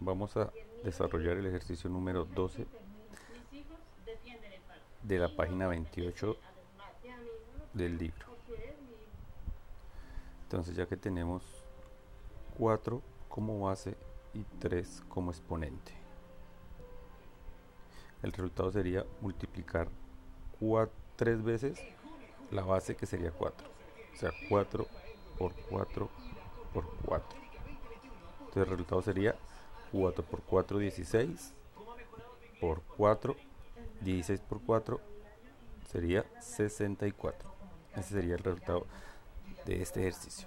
Vamos a desarrollar el ejercicio número 12 de la página 28 del libro. Entonces ya que tenemos 4 como base y 3 como exponente. El resultado sería multiplicar 3 veces la base que sería 4. O sea, 4 por 4 por 4. Entonces el resultado sería 4 por 4, 16 por 4, 16 por 4 sería 64. Ese sería el resultado de este ejercicio.